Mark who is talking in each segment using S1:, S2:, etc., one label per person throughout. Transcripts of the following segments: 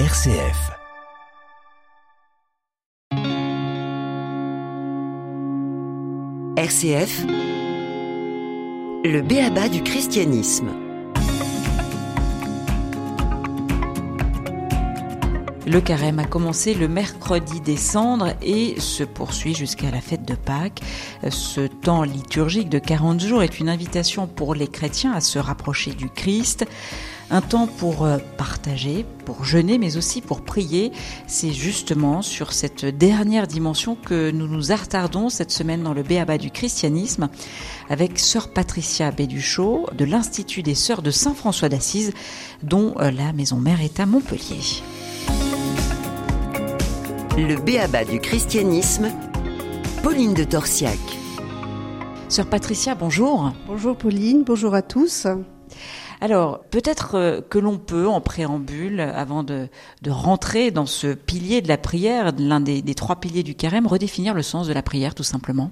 S1: RCF.
S2: RCF, le béaba du christianisme.
S3: Le carême a commencé le mercredi des cendres et se poursuit jusqu'à la fête de Pâques. Ce temps liturgique de 40 jours est une invitation pour les chrétiens à se rapprocher du Christ. Un temps pour euh, partager, pour jeûner, mais aussi pour prier. C'est justement sur cette dernière dimension que nous nous attardons cette semaine dans le Béaba du christianisme avec sœur Patricia Béduchot de l'Institut des Sœurs de Saint-François d'Assise, dont euh, la maison mère est à Montpellier.
S2: Le béaba du christianisme, Pauline de Torsiac.
S3: Sœur Patricia, bonjour.
S4: Bonjour Pauline, bonjour à tous.
S3: Alors, peut-être euh, que l'on peut, en préambule, avant de, rentrer dans ce pilier de la prière, l'un des, trois piliers du carême, redéfinir le sens de la prière, tout simplement.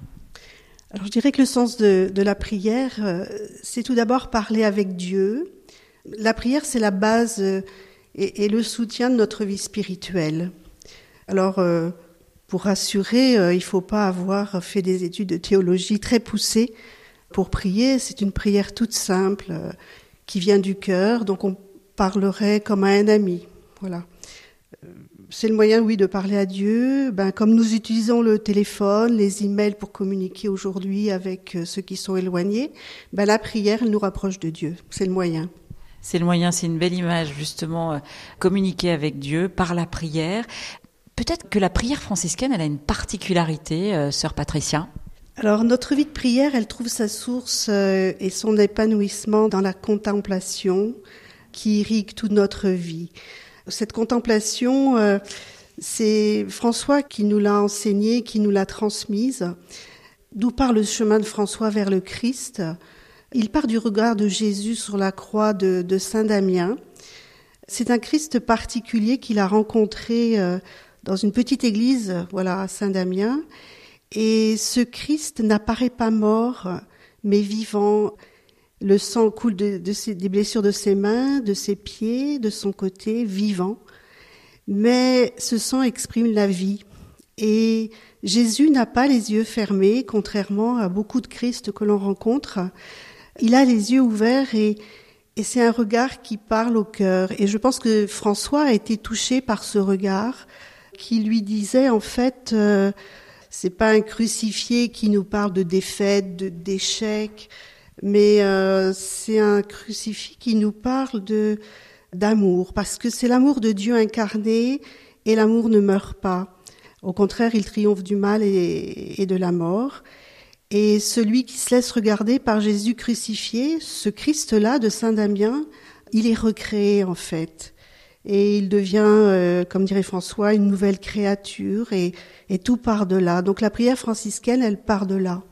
S4: Alors, je dirais que le sens de, la prière, euh, c'est tout d'abord parler avec Dieu. La prière, c'est la base euh, et, le soutien de notre vie spirituelle. Alors, pour rassurer, il ne faut pas avoir fait des études de théologie très poussées pour prier. C'est une prière toute simple qui vient du cœur, donc on parlerait comme à un ami. Voilà. C'est le moyen, oui, de parler à Dieu. Ben, comme nous utilisons le téléphone, les emails pour communiquer aujourd'hui avec ceux qui sont éloignés, ben, la prière, elle nous rapproche de Dieu. C'est le moyen.
S3: C'est le moyen, c'est une belle image, justement, communiquer avec Dieu par la prière. Peut-être que la prière franciscaine, elle a une particularité, euh, sœur Patricia?
S4: Alors notre vie de prière, elle trouve sa source euh, et son épanouissement dans la contemplation qui irrigue toute notre vie. Cette contemplation, euh, c'est François qui nous l'a enseignée, qui nous l'a transmise. D'où part le chemin de François vers le Christ Il part du regard de Jésus sur la croix de, Saint Damien. C'est un Christ particulier qu'il a rencontré euh, dans une petite église, voilà, à Saint-Damien. Et ce Christ n'apparaît pas mort, mais vivant. Le sang coule des blessures de ses mains, de ses pieds, de son côté, vivant. Mais ce sang exprime la vie. Et Jésus n'a pas les yeux fermés, contrairement à beaucoup de Christ que l'on rencontre. Il a les yeux ouverts et, et c'est un regard qui parle au cœur. Et je pense que François a été touché par ce regard qui lui disait en fait, euh, c'est pas un crucifié qui nous parle de défaite, de d'échec, mais euh, c'est un crucifix qui nous parle d'amour, parce que c'est l'amour de Dieu incarné et l'amour ne meurt pas. Au contraire, il triomphe du mal et, et de la mort. Et celui qui se laisse regarder par Jésus crucifié, ce Christ-là de Saint Damien, il est recréé en fait et il devient, euh, comme dirait François, une nouvelle créature et, et tout part de là. Donc la prière franciscaine, elle part de là.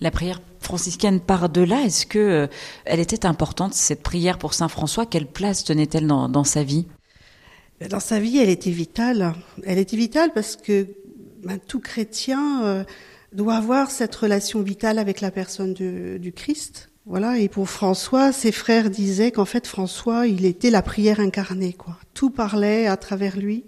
S3: La prière franciscaine part de là. Est-ce que euh, elle était importante cette prière pour Saint François? Quelle place tenait-elle dans, dans, sa vie?
S4: Dans sa vie, elle était vitale. Elle était vitale parce que ben, tout chrétien euh, doit avoir cette relation vitale avec la personne du Christ. Voilà, et pour François, ses frères disaient qu'en fait François, il était la prière incarnée, quoi. Tout parlait à travers lui.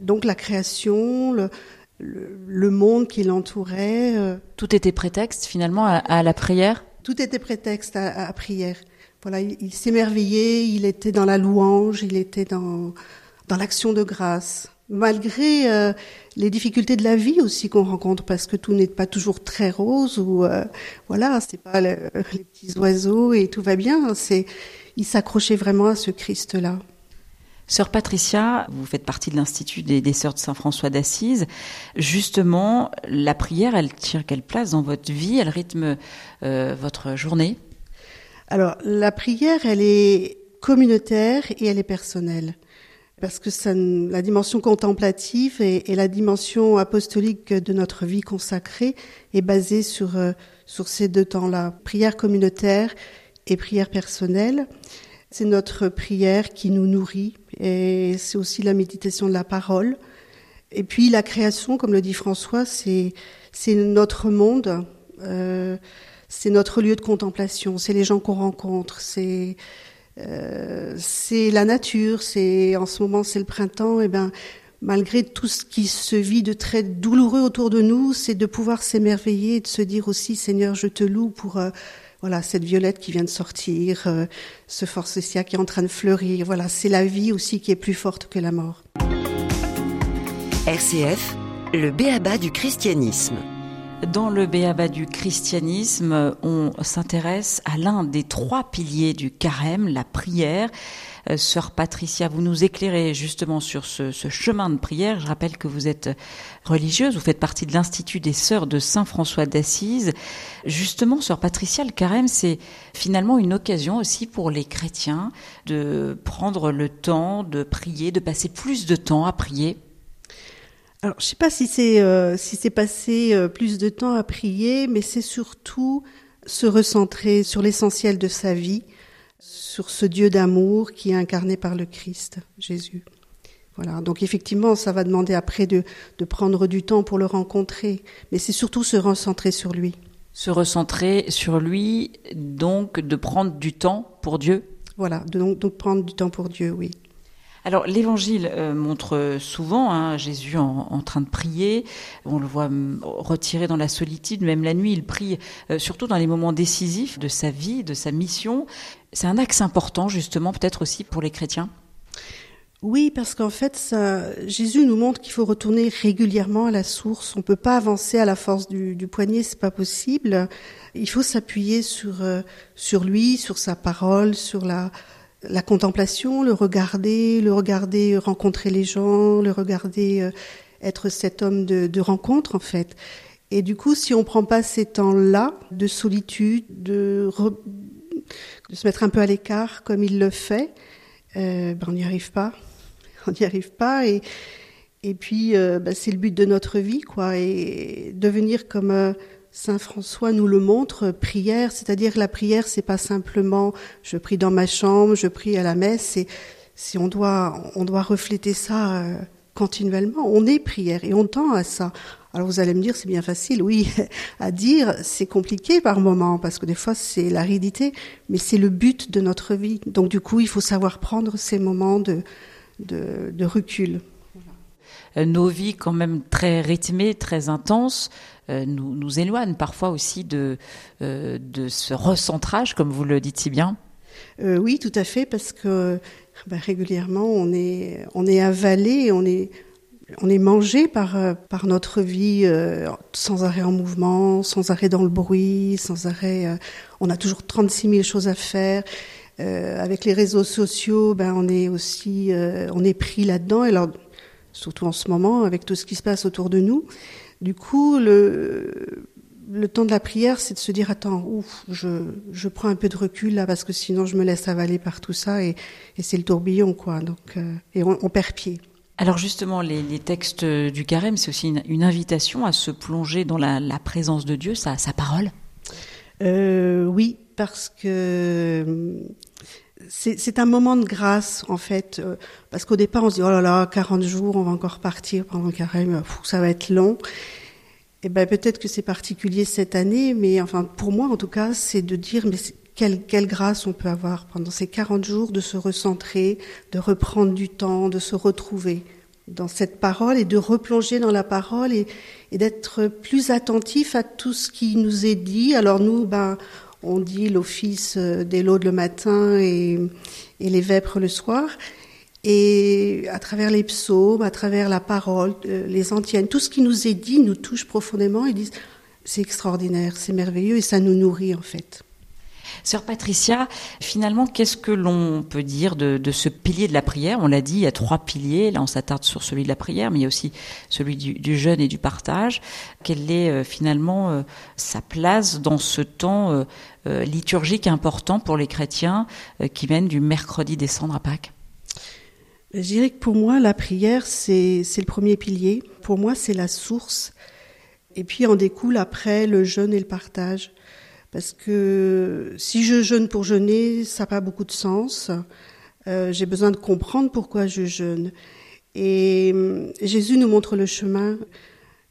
S4: Donc la création, le, le, le monde qui l'entourait. Euh,
S3: tout était prétexte finalement à, à, la prière?
S4: Tout était prétexte à, à prière. Voilà, il, il s'émerveillait, il était dans la louange, il était dans, dans l'action de grâce malgré euh, les difficultés de la vie aussi qu'on rencontre, parce que tout n'est pas toujours très rose ou euh, voilà, c'est pas le, les petits oiseaux et tout va bien. C'est il s'accrochait vraiment à ce Christ-là.
S3: Sœur Patricia, vous faites partie de l'Institut des, des Sœurs de Saint-François d'Assise. Justement, la prière, elle tire quelle place dans votre vie? Elle rythme euh, votre journée?
S4: Alors, la prière, elle est communautaire et elle est personnelle parce que ça, la dimension contemplative et, la dimension apostolique de notre vie consacrée est basée sur, euh, sur ces deux temps-là, prière communautaire et prière personnelle. C'est notre prière qui nous nourrit et c'est aussi la méditation de la parole. Et puis la création, comme le dit François, c'est c'est notre monde, euh, c'est notre lieu de contemplation, c'est les gens qu'on rencontre, c'est Euh, c'est la nature, c'est en ce moment c'est le printemps, et ben malgré tout ce qui se vit de très douloureux autour de nous, c'est de pouvoir s'émerveiller et de se dire aussi Seigneur, je te loue pour euh, voilà cette violette qui vient de sortir, euh, ce forsythia qui est en train de fleurir. Voilà, c'est la vie aussi qui est plus forte que la mort.
S2: RCF, le béaba du christianisme.
S3: Dans le Béaba du christianisme, on s'intéresse à l'un des trois piliers du carême, la prière. Euh, sœur Patricia, vous nous éclairez justement sur ce, chemin de prière. Je rappelle que vous êtes religieuse, vous faites partie de l'Institut des Sœurs de Saint François d'Assise. Justement, Sœur Patricia, le carême, c'est finalement une occasion aussi pour les chrétiens de prendre le temps de prier, de passer plus de temps à prier
S4: alors, je sais pas si c'est euh, si c'est passer euh, plus de temps à prier, mais c'est surtout se recentrer sur l'essentiel de sa vie, sur ce Dieu d'amour qui est incarné par le Christ, Jésus. Voilà. Donc effectivement, ça va demander après de, de prendre du temps pour le rencontrer, mais c'est surtout se recentrer sur lui.
S3: Se recentrer sur lui, donc de prendre du temps pour Dieu.
S4: Voilà, donc, donc prendre du temps pour Dieu, oui.
S3: Alors l'évangile euh, montre souvent hein, Jésus en, train de prier, on le voit retiré dans la solitude, même la nuit il prie, euh, surtout dans les moments décisifs de sa vie, de sa mission. C'est un axe important justement peut-être aussi pour les chrétiens.
S4: Oui, parce qu'en fait, ça, Jésus nous montre qu'il faut retourner régulièrement à la source. On peut pas avancer à la force du, du poignet, c'est pas possible. Il faut s'appuyer sur euh, sur lui, sur sa parole, sur la la contemplation, le regarder, le regarder rencontrer les gens, le regarder euh, être cet homme de, rencontre en fait. Et du coup, si on prend pas ces temps-là de solitude, de, se mettre un peu à l'écart comme il le fait, euh, ben on n'y arrive pas. On n'y arrive pas et et puis euh, ben c'est le but de notre vie quoi et devenir comme Saint François nous le montre, prière, c'est-à-dire la prière, c'est pas simplement je prie dans ma chambre, je prie à la messe, c'est si on doit on doit refléter ça euh, continuellement. On est prière et on tend à ça. Alors vous allez me dire c'est bien facile, oui, à dire c'est compliqué par moment parce que des fois c'est l'aridité, mais c'est le but de notre vie. Donc du coup il faut savoir prendre ces moments de de, de recul.
S3: Nos vies quand même très rythmées, très intenses, euh, nous, nous éloigne parfois aussi de, euh, de ce recentrage, comme vous le dites si bien
S4: euh, Oui, tout à fait, parce que bah, régulièrement, on est, avalé, on est, mangé par, notre vie sans arrêt en mouvement, sans arrêt dans le bruit, sans arrêt. on a toujours 36 000 choses à faire. avec les réseaux sociaux, ben, on est aussi on est pris là-dedans. Surtout en ce moment, avec tout ce qui se passe autour de nous. Du coup, le, le temps de la prière, c'est de se dire attends, ouf, je, je prends un peu de recul là parce que sinon je me laisse avaler par tout ça et, et c'est le tourbillon quoi. Donc euh, et on, on, perd pied.
S3: Alors justement, les, les textes du carême, c'est aussi une, une, invitation à se plonger dans la, la présence de Dieu, sa, sa parole?
S4: Euh, oui, parce que c'est un moment de grâce en fait, euh, parce qu'au départ on se dit oh là là, 40 jours, on va encore partir pendant le carême, ça va être long. Et eh ben peut-être que c'est particulier cette année, mais enfin pour moi en tout cas, c'est de dire mais quelle, quelle grâce on peut avoir pendant ces 40 jours de se recentrer, de reprendre du temps, de se retrouver dans cette parole et de replonger dans la parole et, et d'être plus attentif à tout ce qui nous est dit. Alors nous, ben on dit l'office euh, des laudes le matin et, les vêpres le soir. Et à travers les psaumes, à travers la parole, euh, les antiennes, tout ce qui nous est dit nous touche profondément et disent c'est extraordinaire, c'est merveilleux et ça nous nourrit en fait.
S3: Sœur Patricia, finalement, qu'est-ce que l'on peut dire de, ce pilier de la prière? On l'a dit, il y a trois piliers. Là, on s'attarde sur celui de la prière, mais il y a aussi celui du, jeûne et du partage. Quelle est euh, finalement euh, sa place dans ce temps euh, liturgique important pour les chrétiens qui mènent du mercredi décembre à Pâques?
S4: Je dirais que pour moi, la prière, c'est le premier pilier. Pour moi, c'est la source. Et puis en découle après le jeûne et le partage. Parce que si je jeûne pour jeûner, ça n'a pas beaucoup de sens. Euh, J'ai besoin de comprendre pourquoi je jeûne. Et euh, Jésus nous montre le chemin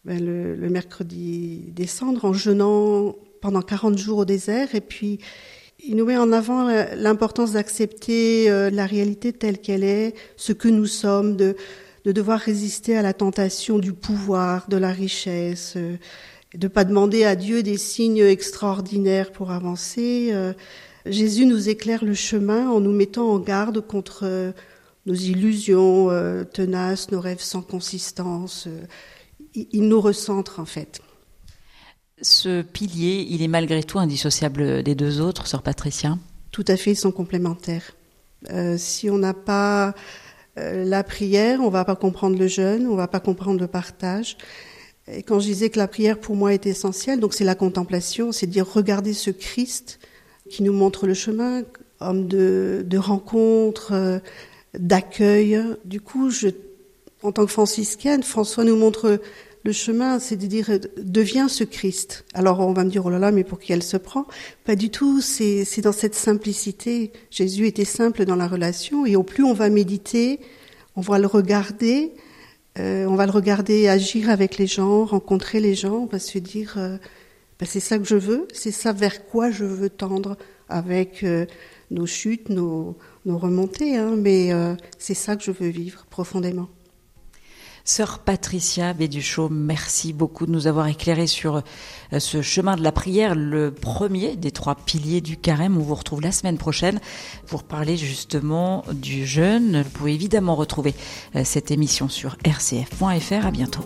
S4: ben, le, le, mercredi des cendres en jeûnant pendant 40 jours au désert. Et puis Il nous met en avant l'importance d'accepter euh, la réalité telle qu'elle est, ce que nous sommes, de, de devoir résister à la tentation du pouvoir, de la richesse, de pas demander à Dieu des signes extraordinaires pour avancer. Euh. Jésus nous éclaire le chemin en nous mettant en garde contre nos illusions tenaces, nos rêves sans consistance. Il nous recentre en fait.
S3: Ce pilier, il est malgré tout indissociable des deux autres, sœur Patricia?
S4: Tout à fait, ils sont complémentaires. Euh, si on n'a pas euh, la prière, on va pas comprendre le jeûne, on va pas comprendre le partage. Quand je disais que la prière pour moi est essentielle, donc c'est la contemplation, c'est dire regarder ce Christ qui nous montre le chemin, homme de, rencontre, euh, d'accueil. Du coup, je, en tant que franciscaine, François nous montre le chemin, c'est de dire deviens ce Christ. Alors on va me dire oh là là, mais pour qui elle se prend? Pas du tout. C'est dans cette simplicité. Jésus était simple dans la relation, et au plus on va méditer, on va le regarder, euh, on va le regarder agir avec les gens, rencontrer les gens. On va se dire euh, ben, c'est ça que je veux, c'est ça vers quoi je veux tendre avec euh, nos chutes, nos remontées. Hein, mais c'est ça que je veux vivre profondément.
S3: Sœur Patricia Béduchot, merci beaucoup de nous avoir éclairé sur euh, ce chemin de la prière, le premier des trois piliers du carême. On vous retrouve la semaine prochaine pour parler justement du jeûne. Vous pouvez évidemment retrouver euh, cette émission sur rcf.fr. À bientôt.